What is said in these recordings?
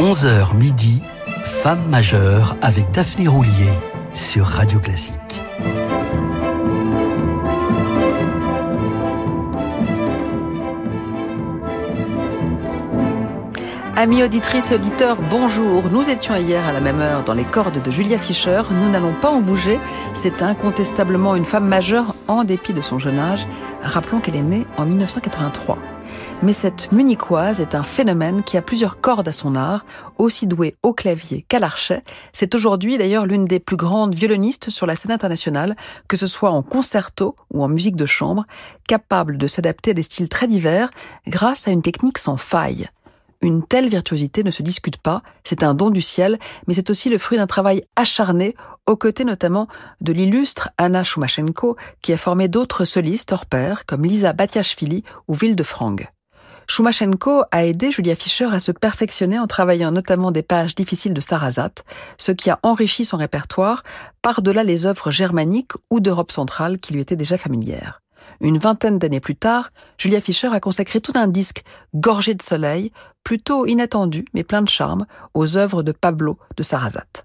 11h midi, Femme majeure avec Daphné Roulier sur Radio Classique. Amis auditrices et auditeurs, bonjour. Nous étions hier à la même heure dans les cordes de Julia Fischer. Nous n'allons pas en bouger. C'est incontestablement une femme majeure en dépit de son jeune âge. Rappelons qu'elle est née en 1983. Mais cette munichoise est un phénomène qui a plusieurs cordes à son art, aussi douée au clavier qu'à l'archet. C'est aujourd'hui d'ailleurs l'une des plus grandes violonistes sur la scène internationale, que ce soit en concerto ou en musique de chambre, capable de s'adapter à des styles très divers grâce à une technique sans faille. Une telle virtuosité ne se discute pas, c'est un don du ciel, mais c'est aussi le fruit d'un travail acharné, aux côtés notamment de l'illustre Anna Shumashenko, qui a formé d'autres solistes hors pair, comme Lisa Batiashvili ou Frangue. Shumashenko a aidé Julia Fischer à se perfectionner en travaillant notamment des pages difficiles de Sarasat, ce qui a enrichi son répertoire par-delà les œuvres germaniques ou d'Europe centrale qui lui étaient déjà familières. Une vingtaine d'années plus tard, Julia Fischer a consacré tout un disque gorgé de soleil, plutôt inattendu mais plein de charme, aux œuvres de Pablo de Sarrazat.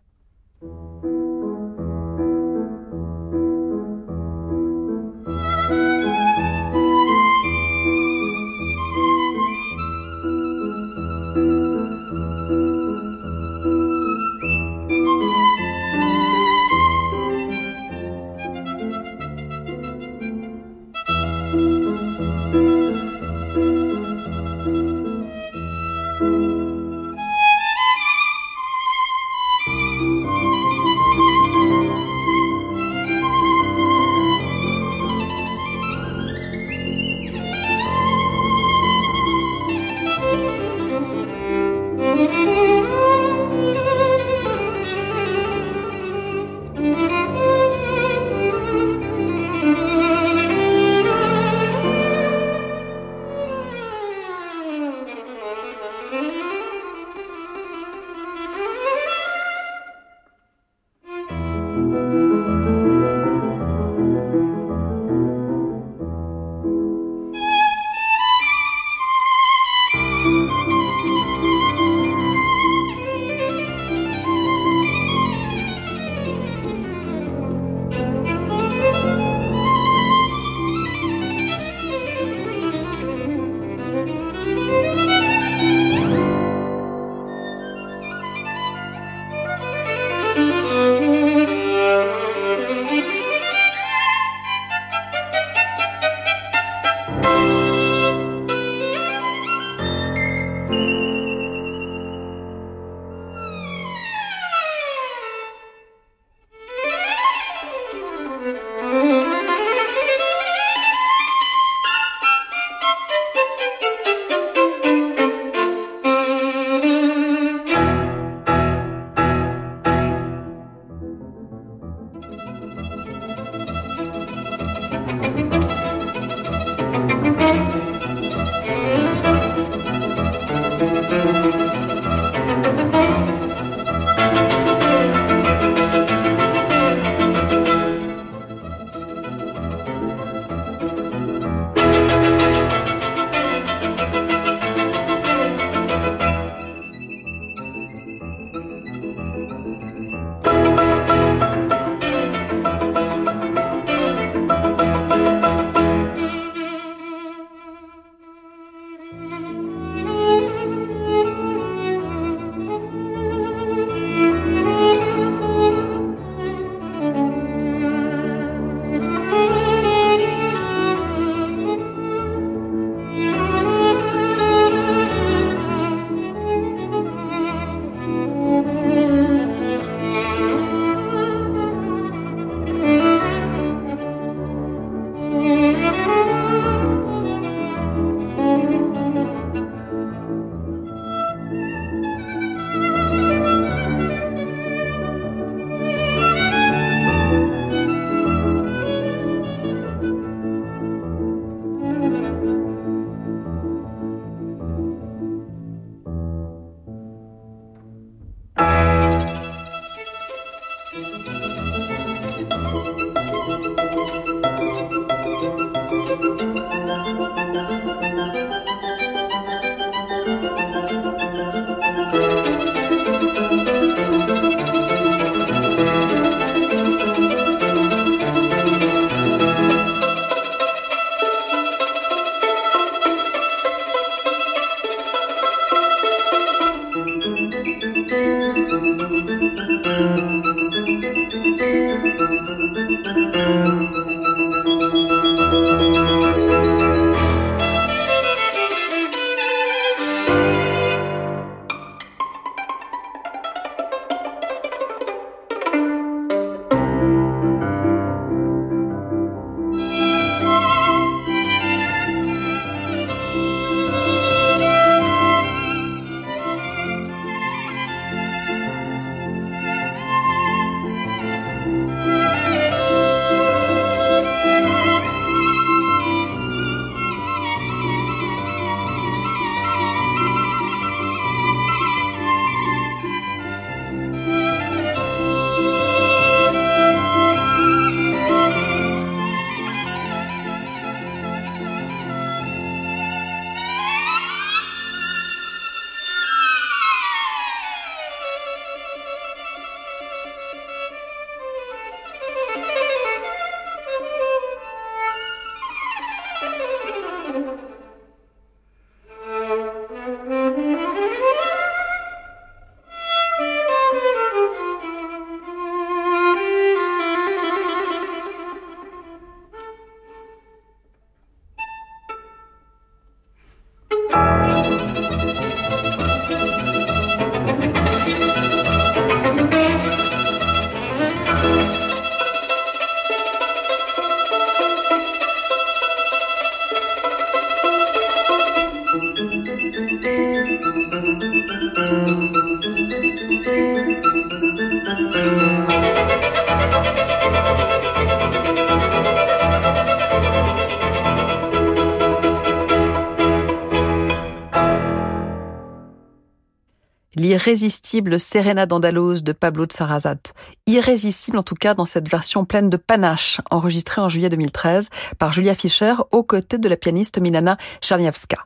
L'irrésistible Serena d'Andalouse de Pablo de Sarrazat. Irrésistible en tout cas dans cette version pleine de panache, enregistrée en juillet 2013 par Julia Fischer aux côtés de la pianiste Milana Czerniawska.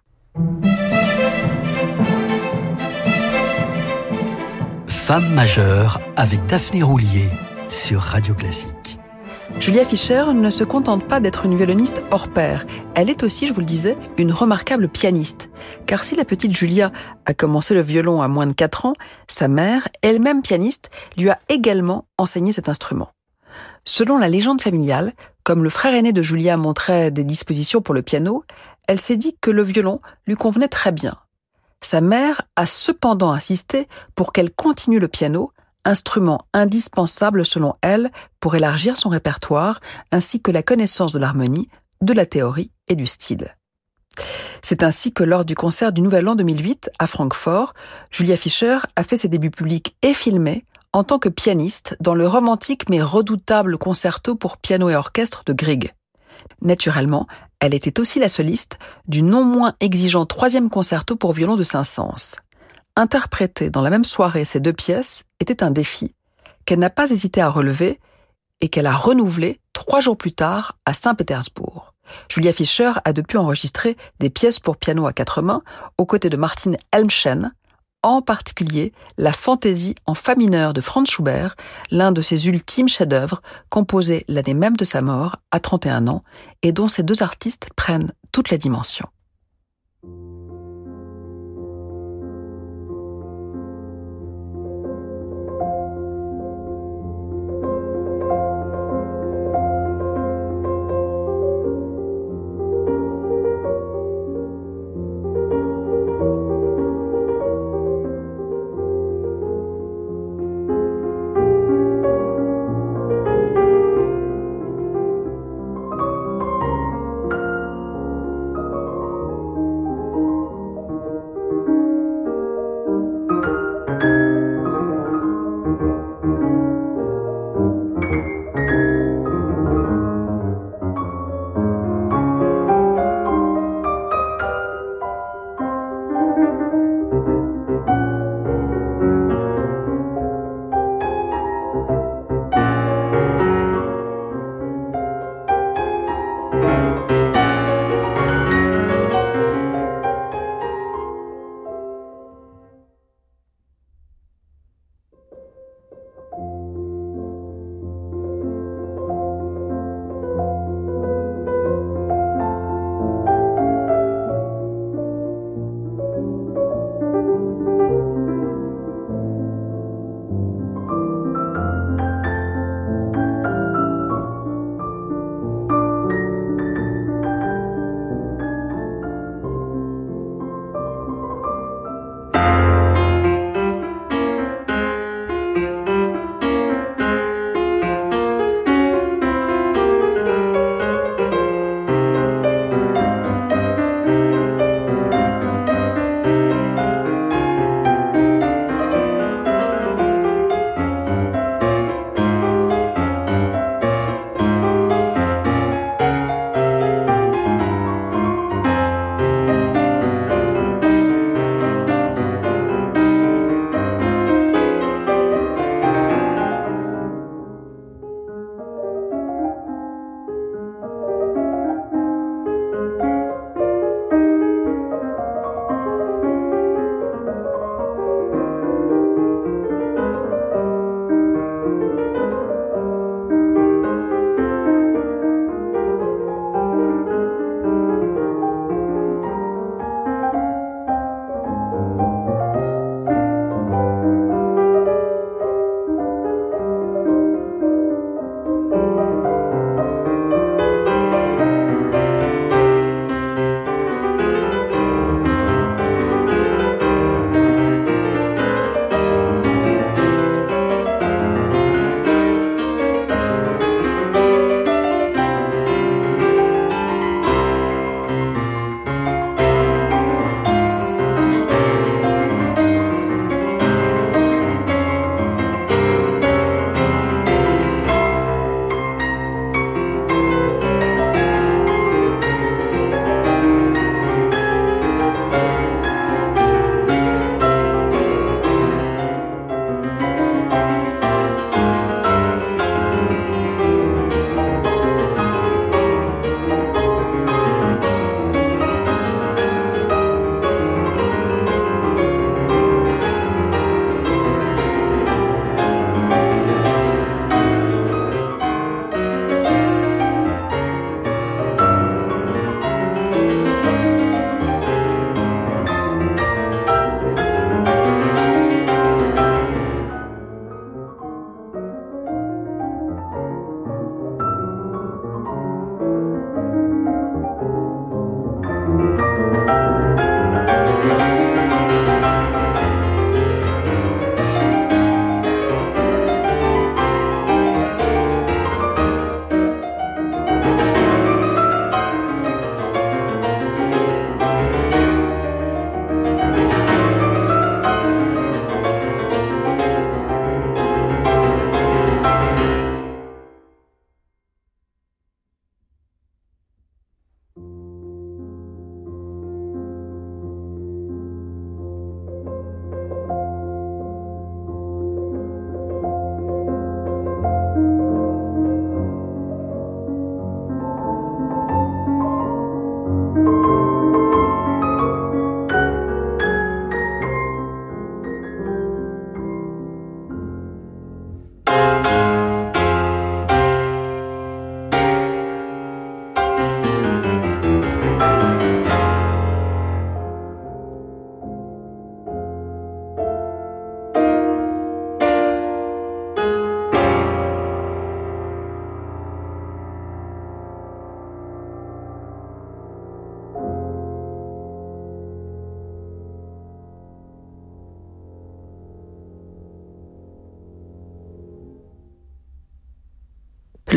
Femme majeure avec Daphné Roulier sur Radio Classique. Julia Fischer ne se contente pas d'être une violoniste hors pair. Elle est aussi, je vous le disais, une remarquable pianiste. Car si la petite Julia a commencé le violon à moins de 4 ans, sa mère, elle-même pianiste, lui a également enseigné cet instrument. Selon la légende familiale, comme le frère aîné de Julia montrait des dispositions pour le piano, elle s'est dit que le violon lui convenait très bien. Sa mère a cependant insisté pour qu'elle continue le piano, instrument indispensable selon elle pour élargir son répertoire, ainsi que la connaissance de l'harmonie, de la théorie et du style. C'est ainsi que lors du concert du Nouvel An 2008 à Francfort, Julia Fischer a fait ses débuts publics et filmés en tant que pianiste dans le romantique mais redoutable concerto pour piano et orchestre de Grieg. Naturellement, elle était aussi la soliste du non moins exigeant troisième concerto pour violon de Saint-Saëns interpréter dans la même soirée ces deux pièces était un défi qu'elle n'a pas hésité à relever et qu'elle a renouvelé trois jours plus tard à Saint-Pétersbourg. Julia Fischer a depuis enregistré des pièces pour piano à quatre mains aux côtés de Martin Helmchen, en particulier la fantaisie en fa mineur de Franz Schubert, l'un de ses ultimes chefs-d'œuvre, composé l'année même de sa mort, à 31 ans, et dont ces deux artistes prennent toute la dimension.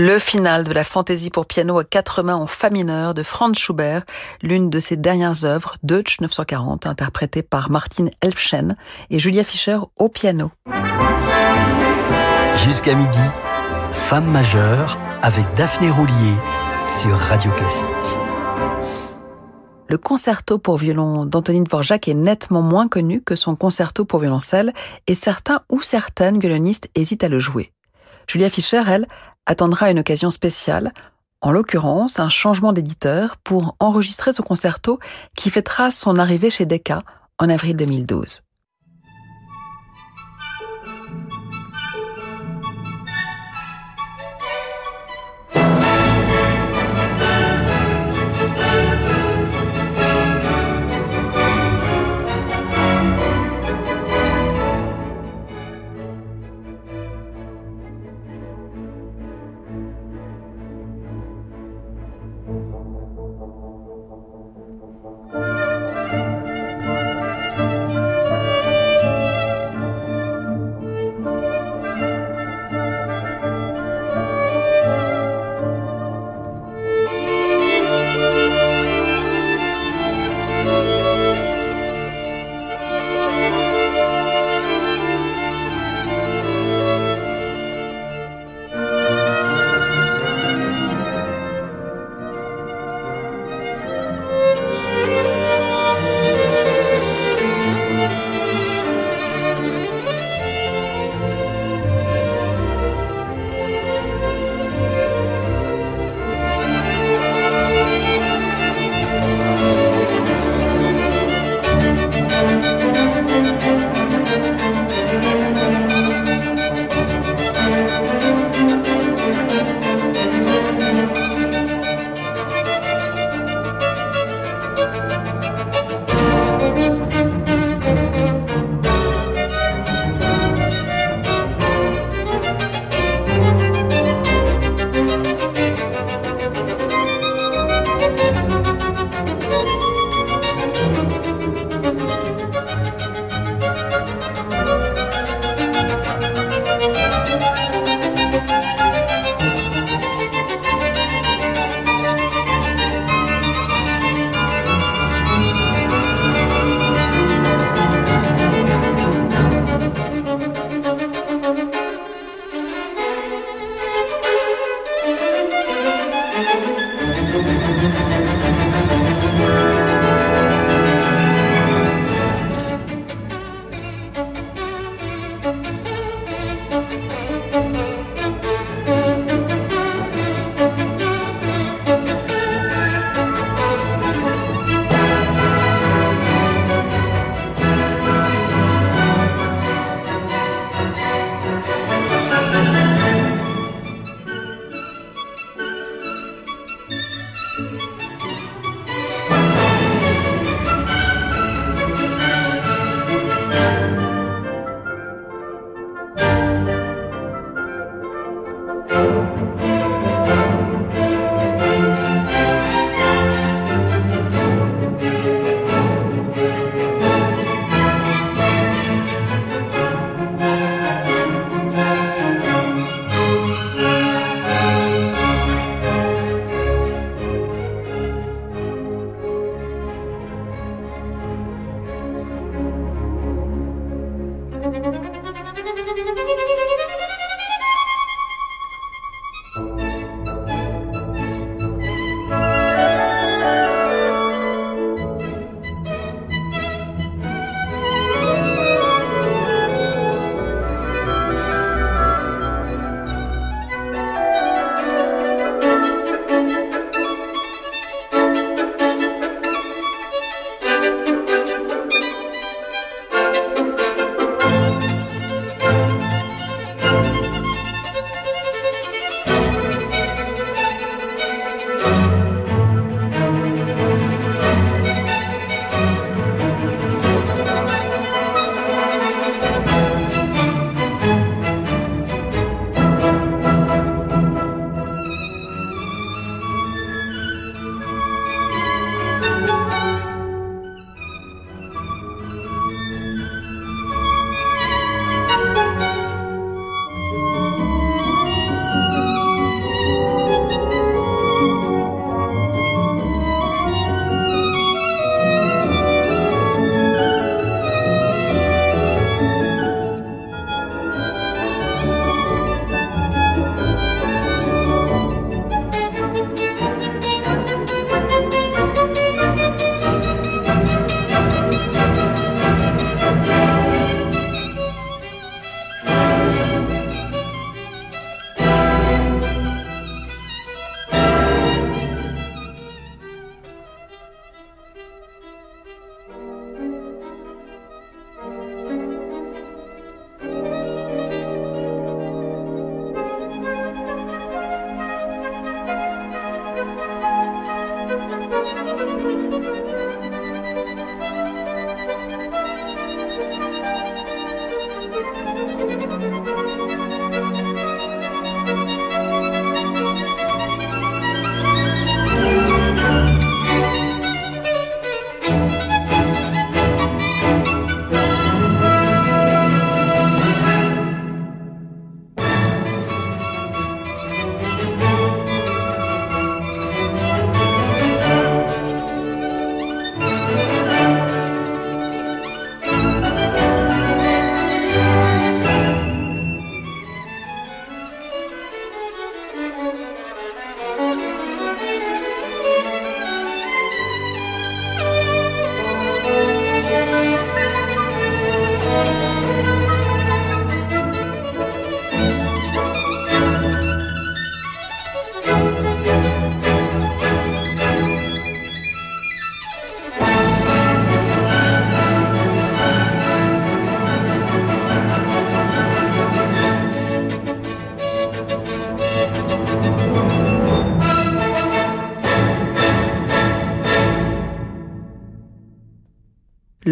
Le final de la fantaisie pour piano à quatre mains en fa mineur de Franz Schubert, l'une de ses dernières œuvres, Deutsch 940, interprétée par Martin Elfschen et Julia Fischer au piano. Jusqu'à midi, Femme majeure avec Daphné Roulier sur Radio Classique. Le concerto pour violon d'Antonine Dvorak est nettement moins connu que son concerto pour violoncelle et certains ou certaines violonistes hésitent à le jouer. Julia Fischer, elle, attendra une occasion spéciale, en l'occurrence un changement d'éditeur pour enregistrer ce concerto qui fêtera son arrivée chez Decca en avril 2012.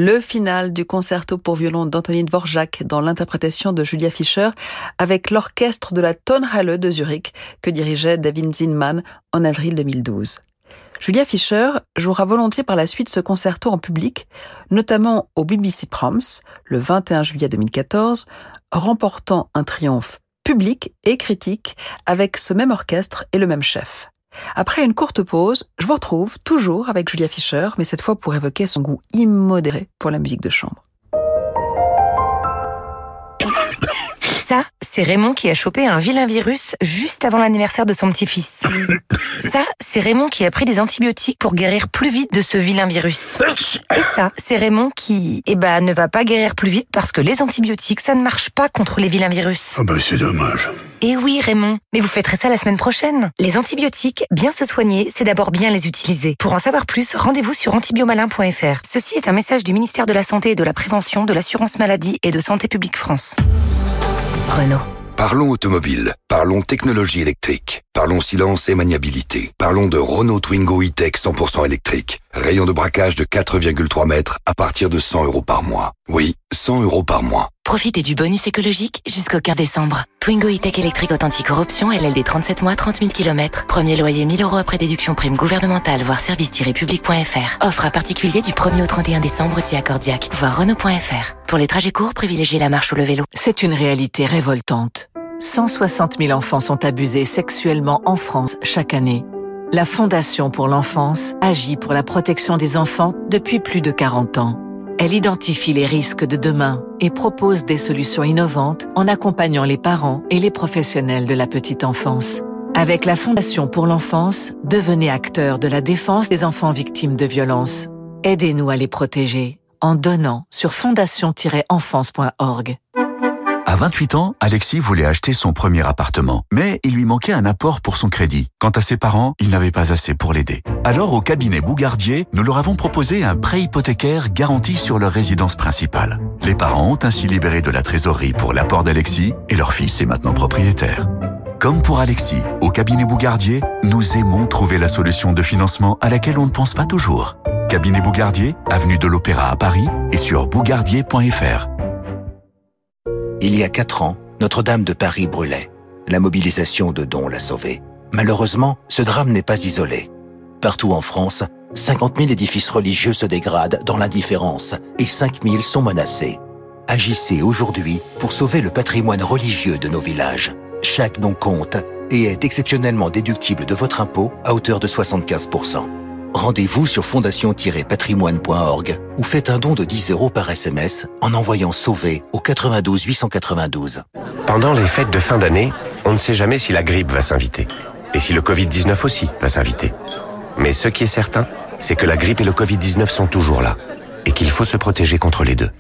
Le final du concerto pour violon d'Anthony Dvorak dans l'interprétation de Julia Fischer avec l'orchestre de la Tonhalle de Zurich que dirigeait David Zinman en avril 2012. Julia Fischer jouera volontiers par la suite ce concerto en public, notamment au BBC Proms le 21 juillet 2014, remportant un triomphe public et critique avec ce même orchestre et le même chef. Après une courte pause, je vous retrouve toujours avec Julia Fischer, mais cette fois pour évoquer son goût immodéré pour la musique de chambre. Ça, c'est Raymond qui a chopé un vilain virus juste avant l'anniversaire de son petit-fils. Ça, c'est Raymond qui a pris des antibiotiques pour guérir plus vite de ce vilain virus. Et ça, c'est Raymond qui, eh ben, ne va pas guérir plus vite parce que les antibiotiques, ça ne marche pas contre les vilains virus. Ah bah c'est dommage. Et oui, Raymond, mais vous fêterez ça la semaine prochaine. Les antibiotiques, bien se soigner, c'est d'abord bien les utiliser. Pour en savoir plus, rendez-vous sur antibiomalin.fr. Ceci est un message du ministère de la Santé et de la Prévention, de l'Assurance Maladie et de Santé Publique France. Renault. Parlons automobile, parlons technologie électrique, parlons silence et maniabilité, parlons de Renault Twingo e-Tech 100% électrique. Rayon de braquage de 4,3 mètres à partir de 100 euros par mois. Oui, 100 euros par mois. Profitez du bonus écologique jusqu'au 15 décembre. Twingo e-Tech électrique authentique Option, LLD 37 mois, 30 000 km. Premier loyer 1000 euros après déduction prime gouvernementale, voire service-public.fr. Offre à particulier du 1er au 31 décembre si accordiaque, voire Renault.fr. Pour les trajets courts, privilégiez la marche ou le vélo. C'est une réalité révoltante. 160 000 enfants sont abusés sexuellement en France chaque année. La Fondation pour l'enfance agit pour la protection des enfants depuis plus de 40 ans. Elle identifie les risques de demain et propose des solutions innovantes en accompagnant les parents et les professionnels de la petite enfance. Avec la Fondation pour l'enfance, devenez acteur de la défense des enfants victimes de violences. Aidez-nous à les protéger en donnant sur fondation-enfance.org. À 28 ans, Alexis voulait acheter son premier appartement, mais il lui manquait un apport pour son crédit. Quant à ses parents, ils n'avaient pas assez pour l'aider. Alors au cabinet Bougardier, nous leur avons proposé un prêt hypothécaire garanti sur leur résidence principale. Les parents ont ainsi libéré de la trésorerie pour l'apport d'Alexis et leur fils est maintenant propriétaire. Comme pour Alexis, au cabinet Bougardier, nous aimons trouver la solution de financement à laquelle on ne pense pas toujours. Cabinet Bougardier, avenue de l'Opéra à Paris et sur bougardier.fr. Il y a quatre ans, Notre-Dame de Paris brûlait. La mobilisation de dons l'a sauvée. Malheureusement, ce drame n'est pas isolé. Partout en France, 50 000 édifices religieux se dégradent dans l'indifférence et 5 000 sont menacés. Agissez aujourd'hui pour sauver le patrimoine religieux de nos villages. Chaque don compte et est exceptionnellement déductible de votre impôt à hauteur de 75%. Rendez-vous sur fondation-patrimoine.org ou faites un don de 10 euros par SMS en envoyant Sauver au 92 892. Pendant les fêtes de fin d'année, on ne sait jamais si la grippe va s'inviter. Et si le Covid-19 aussi va s'inviter. Mais ce qui est certain, c'est que la grippe et le Covid-19 sont toujours là. Et qu'il faut se protéger contre les deux.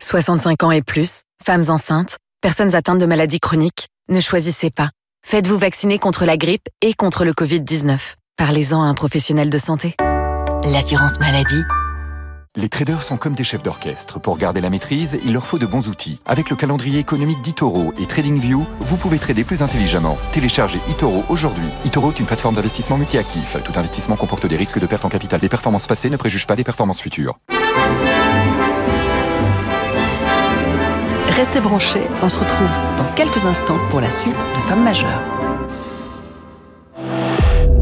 65 ans et plus, femmes enceintes, personnes atteintes de maladies chroniques, ne choisissez pas. Faites-vous vacciner contre la grippe et contre le Covid-19. Parlez-en à un professionnel de santé. L'assurance maladie. Les traders sont comme des chefs d'orchestre. Pour garder la maîtrise, il leur faut de bons outils. Avec le calendrier économique d'Itoro et TradingView, vous pouvez trader plus intelligemment. Téléchargez Itoro aujourd'hui. Itoro est une plateforme d'investissement multi-actif. Tout investissement comporte des risques de perte en capital. Les performances passées ne préjugent pas des performances futures. Restez branchés, on se retrouve dans quelques instants pour la suite de Femmes majeures.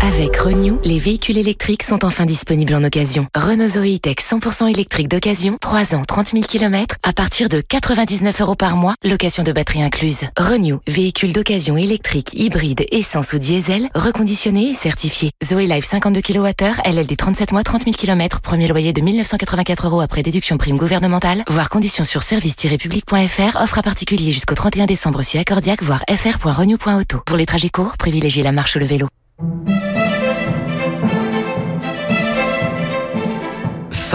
Avec Renew, les véhicules électriques sont enfin disponibles en occasion. Renault Zoe Tech 100% électrique d'occasion, 3 ans, 30 000 km, à partir de 99 euros par mois, location de batterie incluse. Renew, véhicule d'occasion électrique, hybride, essence ou diesel, reconditionné et certifié. Zoe Life 52 kWh, LLD 37 mois, 30 000 km, premier loyer de 1984 euros après déduction prime gouvernementale, voire conditions sur service-public.fr, offre à particulier jusqu'au 31 décembre si accordiaque, voire fr.renew.auto. Pour les trajets courts, privilégiez la marche ou le vélo.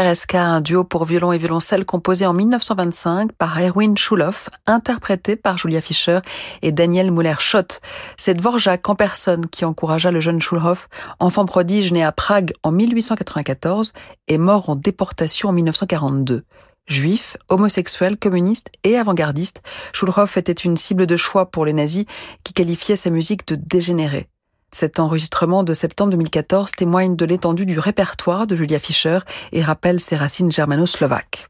Zingareska, un duo pour violon et violoncelle composé en 1925 par Erwin Schulhoff, interprété par Julia Fischer et Daniel Muller-Schott. C'est Dvorak en personne qui encouragea le jeune Schulhoff, enfant prodige né à Prague en 1894 et mort en déportation en 1942. Juif, homosexuel, communiste et avant-gardiste, Schulhoff était une cible de choix pour les nazis qui qualifiaient sa musique de dégénérée. Cet enregistrement de septembre 2014 témoigne de l'étendue du répertoire de Julia Fischer et rappelle ses racines germano-slovaques.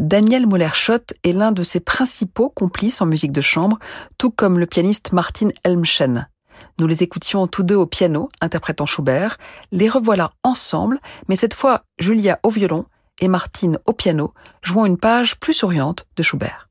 Daniel Muller-Schott est l'un de ses principaux complices en musique de chambre, tout comme le pianiste Martin Elmschen. Nous les écoutions tous deux au piano, interprétant Schubert. Les revoilà ensemble, mais cette fois Julia au violon et Martine au piano, jouant une page plus souriante de Schubert.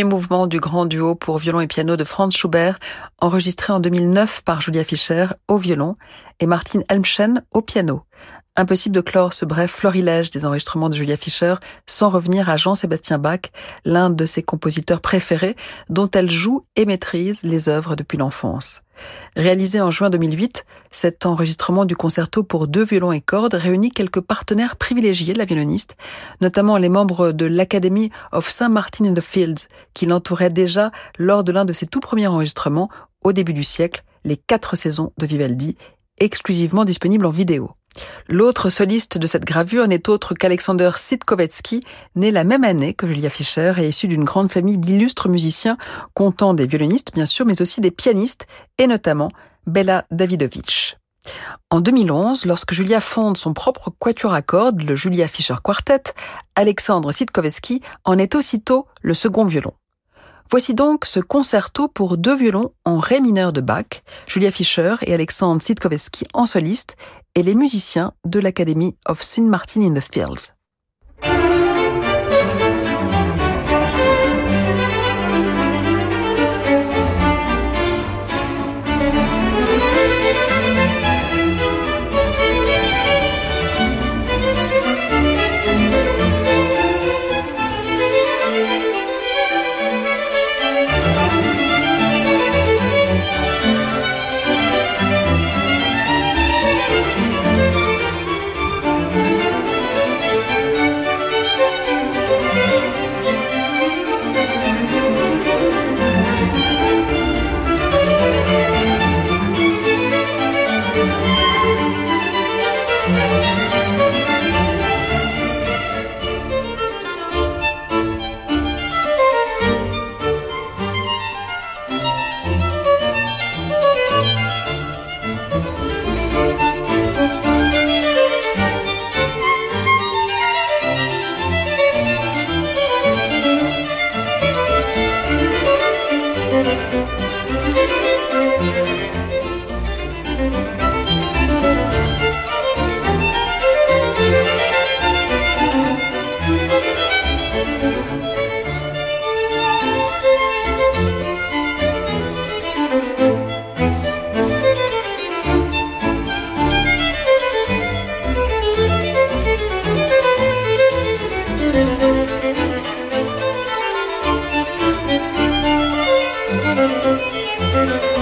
Premier mouvement du grand duo pour violon et piano de Franz Schubert, enregistré en 2009 par Julia Fischer au violon et Martin Elmschen au piano. Impossible de clore ce bref florilège des enregistrements de Julia Fischer sans revenir à Jean-Sébastien Bach, l'un de ses compositeurs préférés, dont elle joue et maîtrise les œuvres depuis l'enfance. Réalisé en juin 2008, cet enregistrement du concerto pour deux violons et cordes réunit quelques partenaires privilégiés de la violoniste, notamment les membres de l'Academy of Saint Martin in the Fields, qui l'entouraient déjà lors de l'un de ses tout premiers enregistrements au début du siècle, les quatre saisons de Vivaldi, exclusivement disponibles en vidéo. L'autre soliste de cette gravure n'est autre qu'Alexander Sitkovetsky, né la même année que Julia Fischer et issu d'une grande famille d'illustres musiciens, comptant des violonistes bien sûr, mais aussi des pianistes, et notamment Bella Davidovich. En 2011, lorsque Julia fonde son propre quatuor à cordes, le Julia Fischer Quartet, Alexandre Sitkovetsky en est aussitôt le second violon. Voici donc ce concerto pour deux violons en ré mineur de Bach, Julia Fischer et Alexandre Sitkovetsky en soliste, et les musiciens de l'Academy of St. Martin in the Fields. Música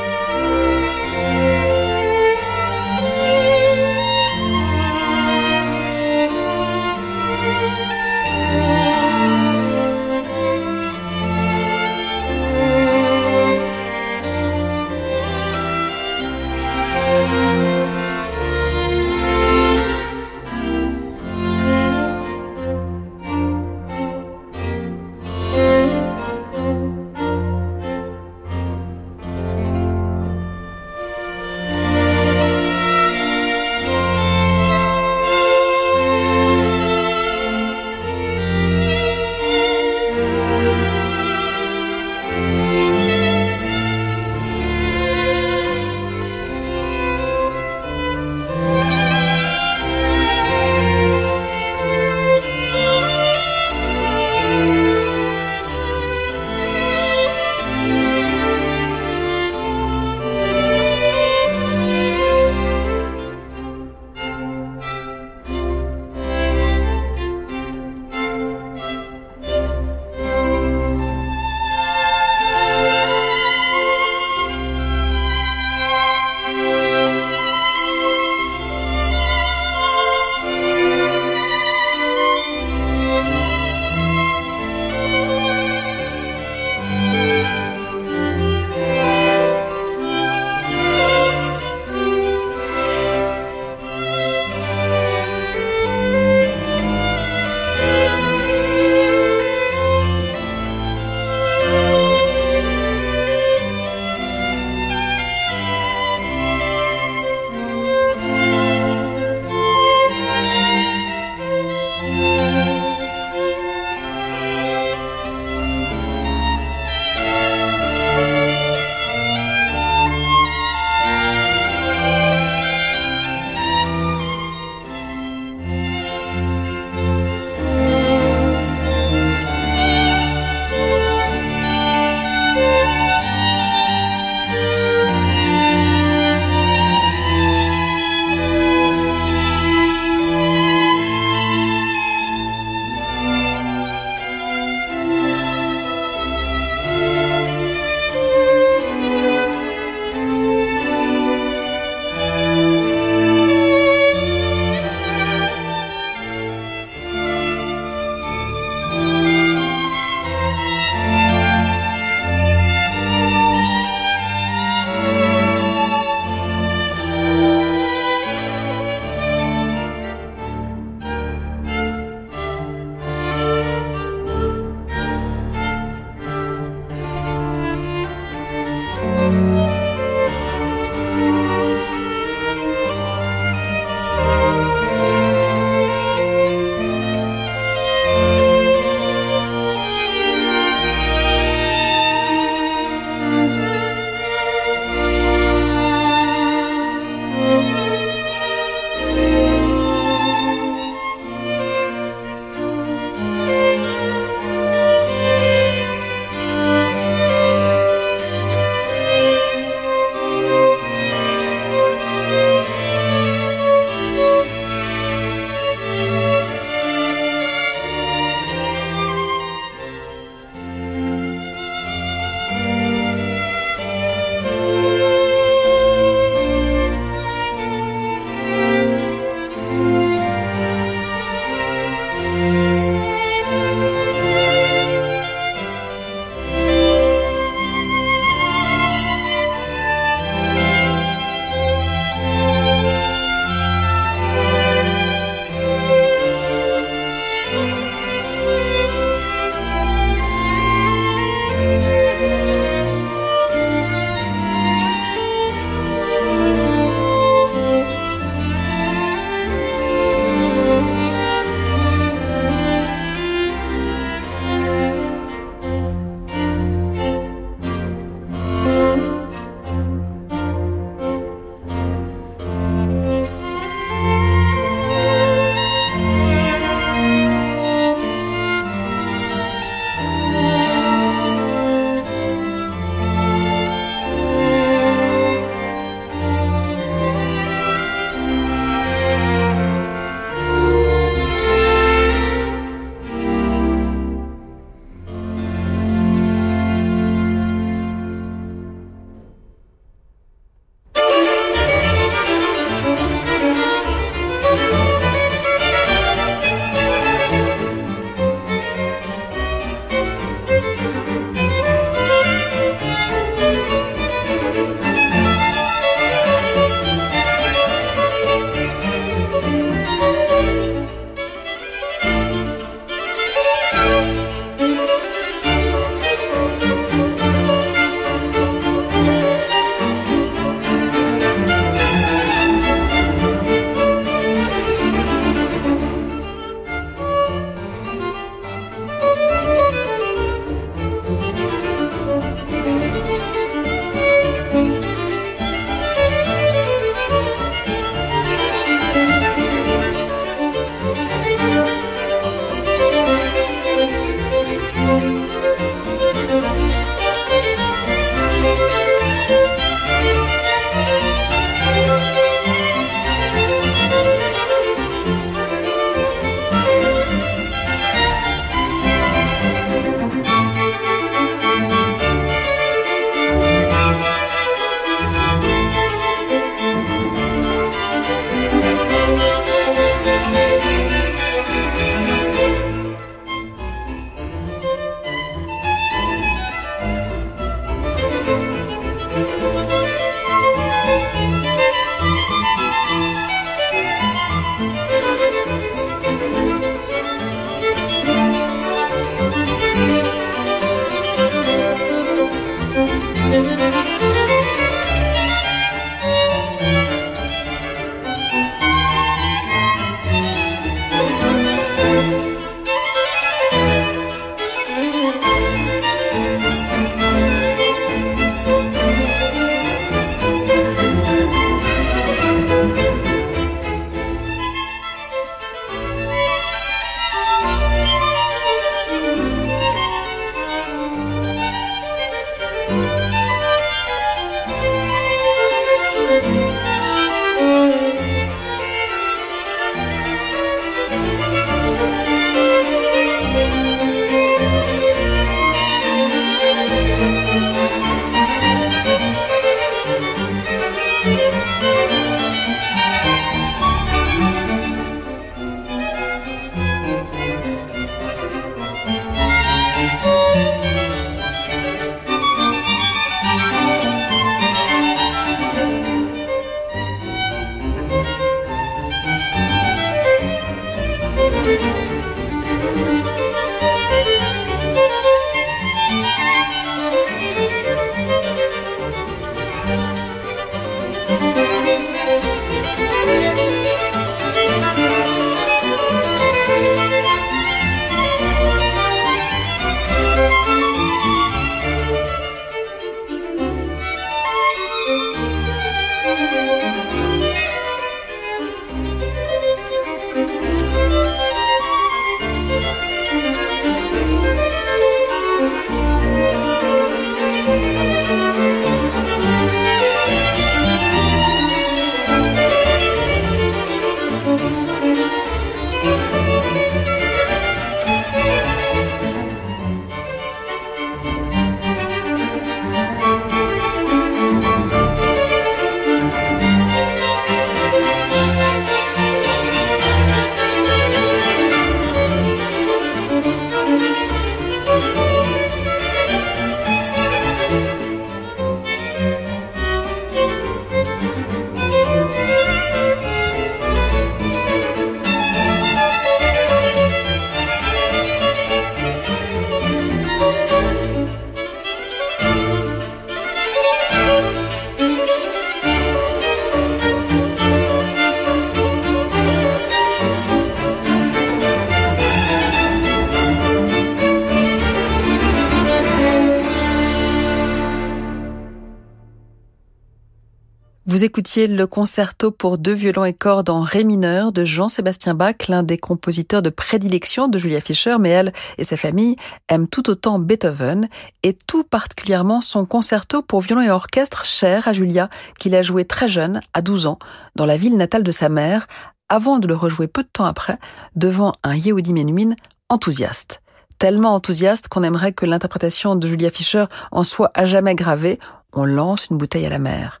Vous écoutiez le concerto pour deux violons et cordes en ré mineur de Jean-Sébastien Bach, l'un des compositeurs de prédilection de Julia Fischer, mais elle et sa famille aiment tout autant Beethoven et tout particulièrement son concerto pour violon et orchestre cher à Julia, qu'il a joué très jeune, à 12 ans, dans la ville natale de sa mère, avant de le rejouer peu de temps après, devant un Yehudi Menuhin enthousiaste tellement enthousiaste qu'on aimerait que l'interprétation de Julia Fischer en soit à jamais gravée, on lance une bouteille à la mer.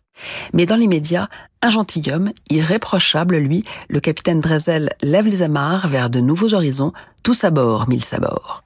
Mais dans l'immédiat, un gentilhomme, irréprochable, lui, le capitaine Drezel lève les amarres vers de nouveaux horizons, tous à bord, mille sabords.